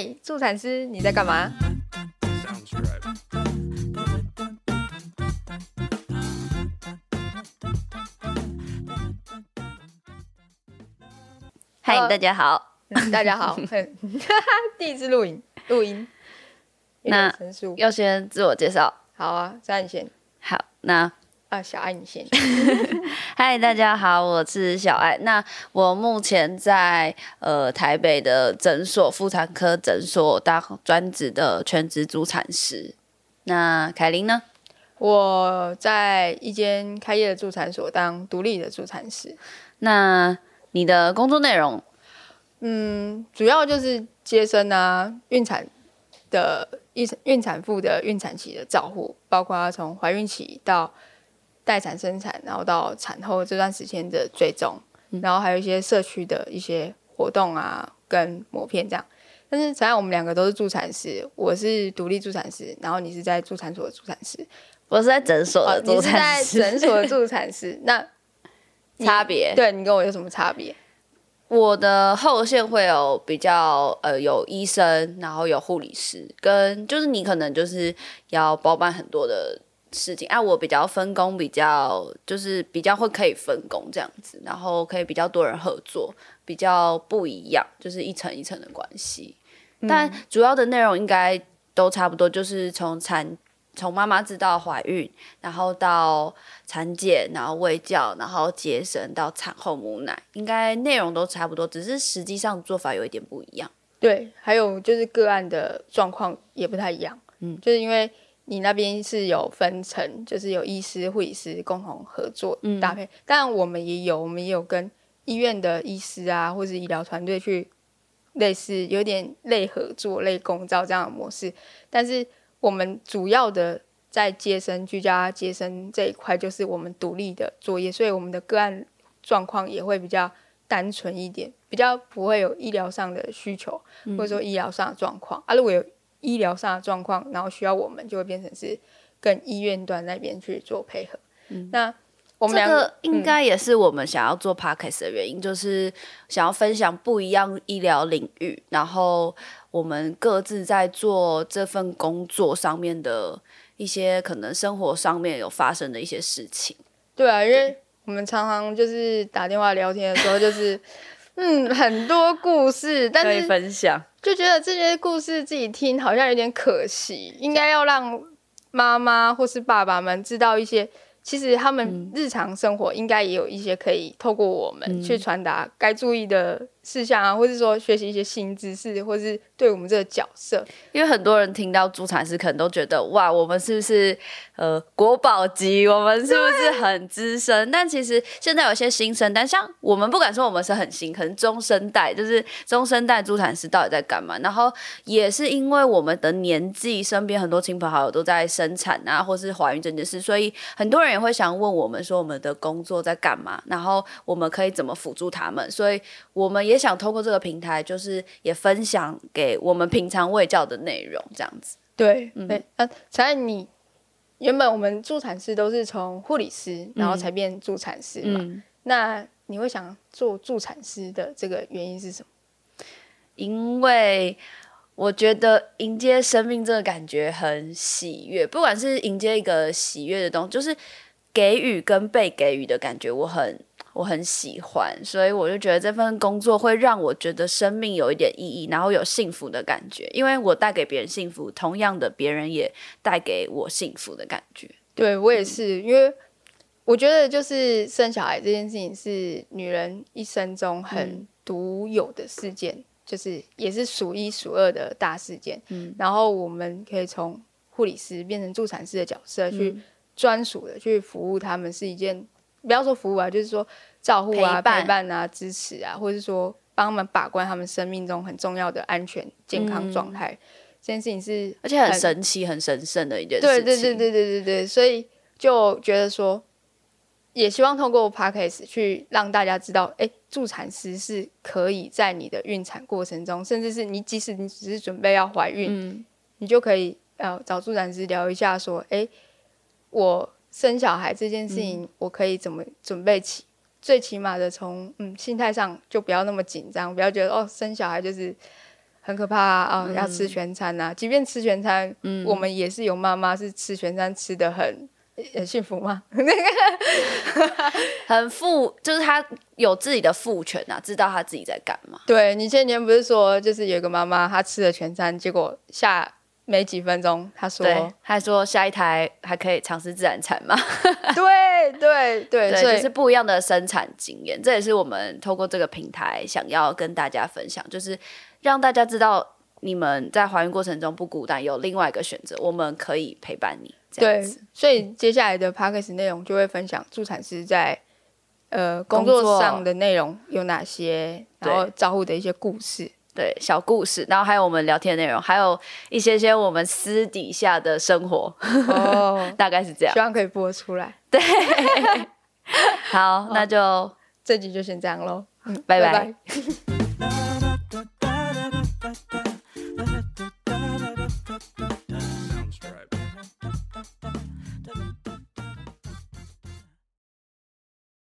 嘿，助产师，你在干嘛？嗨大家好。嗯 大家好，第一次录影录音，那。要先自我介绍。好啊，张你先好，那啊，小爱你先。嗨，大家好，我是小爱。那我目前在呃台北的诊所妇产科诊所当专职的全职助产师。那凯琳呢？我在一间开业的助产所当独立的助产师，那你的工作内容？嗯，主要就是接生啊、孕产的孕孕产妇的孕产期的照护，包括从怀孕期到待产生产，然后到产后这段时间的追踪，然后还有一些社区的一些活动啊，跟磨片这样。但是，实际上我们两个都是助产师，我是独立助产师，然后你是在助产所的助产师，我是在诊所哦的，助你是在产师。诊所的助产师，那差别？对你跟我有什么差别？我的后线会有比较呃有医生，然后有护理师，跟就是你可能就是要包办很多的事情。啊，我比较分工比较就是比较会可以分工这样子，然后可以比较多人合作，比较不一样，就是一层一层的关系。但主要的内容应该都差不多，就是从产从妈妈知道怀孕，然后到产检，然后喂教，然后接生到产后母奶，应该内容都差不多，只是实际上做法有一点不一样。对，还有就是个案的状况也不太一样，嗯，就是因为你那边是有分成，就是有医师、护理师共同合作搭配，当然我们也有，我们也有跟医院的医师啊，或是医疗团队去类似有点类合作、类共照这样的模式，但是我们主要的在接生、居家接生这一块，就是我们独立的作业，所以我们的个案状况也会比较单纯一点，比较不会有医疗上的需求，或者说医疗上的状况。啊，如果有医疗上的状况，然后需要我们，就会变成是跟医院端那边去做配合。那我们这两个个应该也是我们想要做 podcast 的原因，就是想要分享不一样医疗领域，然后我们各自在做这份工作上面的一些可能生活上面有发生的一些事情。对啊，因为我们常常就是打电话聊天的时候，就是嗯很多故事，但是分享。就觉得这些故事自己听好像有点可惜，应该要让妈妈或是爸爸们知道一些，其实他们日常生活应该也有一些可以透过我们去传达该注意的事项啊，或是说学习一些新知识，或是对我们这个角色，因为很多人听到助产师，可能都觉得哇，我们是不是呃国宝级？我们是不是很资深？但其实现在有些新生代，像我们不敢说我们是很新，可能中生代，就是中生代助产师到底在干嘛？然后也是因为我们的年纪，身边很多亲朋好友都在生产啊，或是怀孕这件事，所以很多人也会想问我们说我们的工作在干嘛，然后我们可以怎么辅助他们？所以我们也想通过这个平台，就是也分享给我们平常卫教的内容，这样子。对，对，呃，才你原本我们助产师都是从护理师，然后才变助产师嘛，嗯，那你会想做助产师的这个原因是什么？因为我觉得迎接生命这个感觉很喜悦，不管是迎接一个喜悦的东西，就是给予跟被给予的感觉，我很我很喜欢，所以我就觉得这份工作会让我觉得生命有一点意义，然后有幸福的感觉，因为我带给别人幸福，同样的别人也带给我幸福的感觉。对我也是，因为我觉得就是生小孩这件事情是女人一生中很独有的事件，就是也是数一数二的大事件。嗯然后我们可以从护理师变成助产师的角色，去专属的去服务他们，是一件不要说服务啊，就是说照护啊、陪伴陪伴啊、支持啊，或者是说帮他们把关他们生命中很重要的安全健康状态。这件事情是而且很神奇、很神圣的一件事对情。对对对对对对，所以就觉得说，也希望通过 podcast 去让大家知道，哎，助产师是可以在你的孕产过程中，甚至是你即使你只是准备要怀孕，嗯你就可以呃找助产师聊一下，说，哎，我生小孩这件事情，我可以怎么准备起？最起码的从嗯心态上就不要那么紧张，不要觉得哦生小孩就是很可怕啊，要吃全餐啊。即便吃全餐，嗯，我们也是有妈妈是吃全餐吃的很很幸福吗？那 个很富，就是他有自己的父权啊，知道他自己在干嘛。对你前年不是说，就是有一个妈妈她吃了全餐，结果下。没几分钟，她说，她还说下一台还可以尝试自然产吗？对对对，所以是不一样的生产经验。这也是我们透过这个平台想要跟大家分享，就是让大家知道你们在怀孕过程中不孤单，有另外一个选择，我们可以陪伴你。对，所以接下来的 p a c k a g e 内容就会分享助产师在呃工作上的内容有哪些，然后照顾的一些故事。对小故事，然后还有我们聊天内容，还有一些些我们私底下的生活，哦，大概是这样，希望可以播出来。对，好，那就这集就先这样喽，拜拜。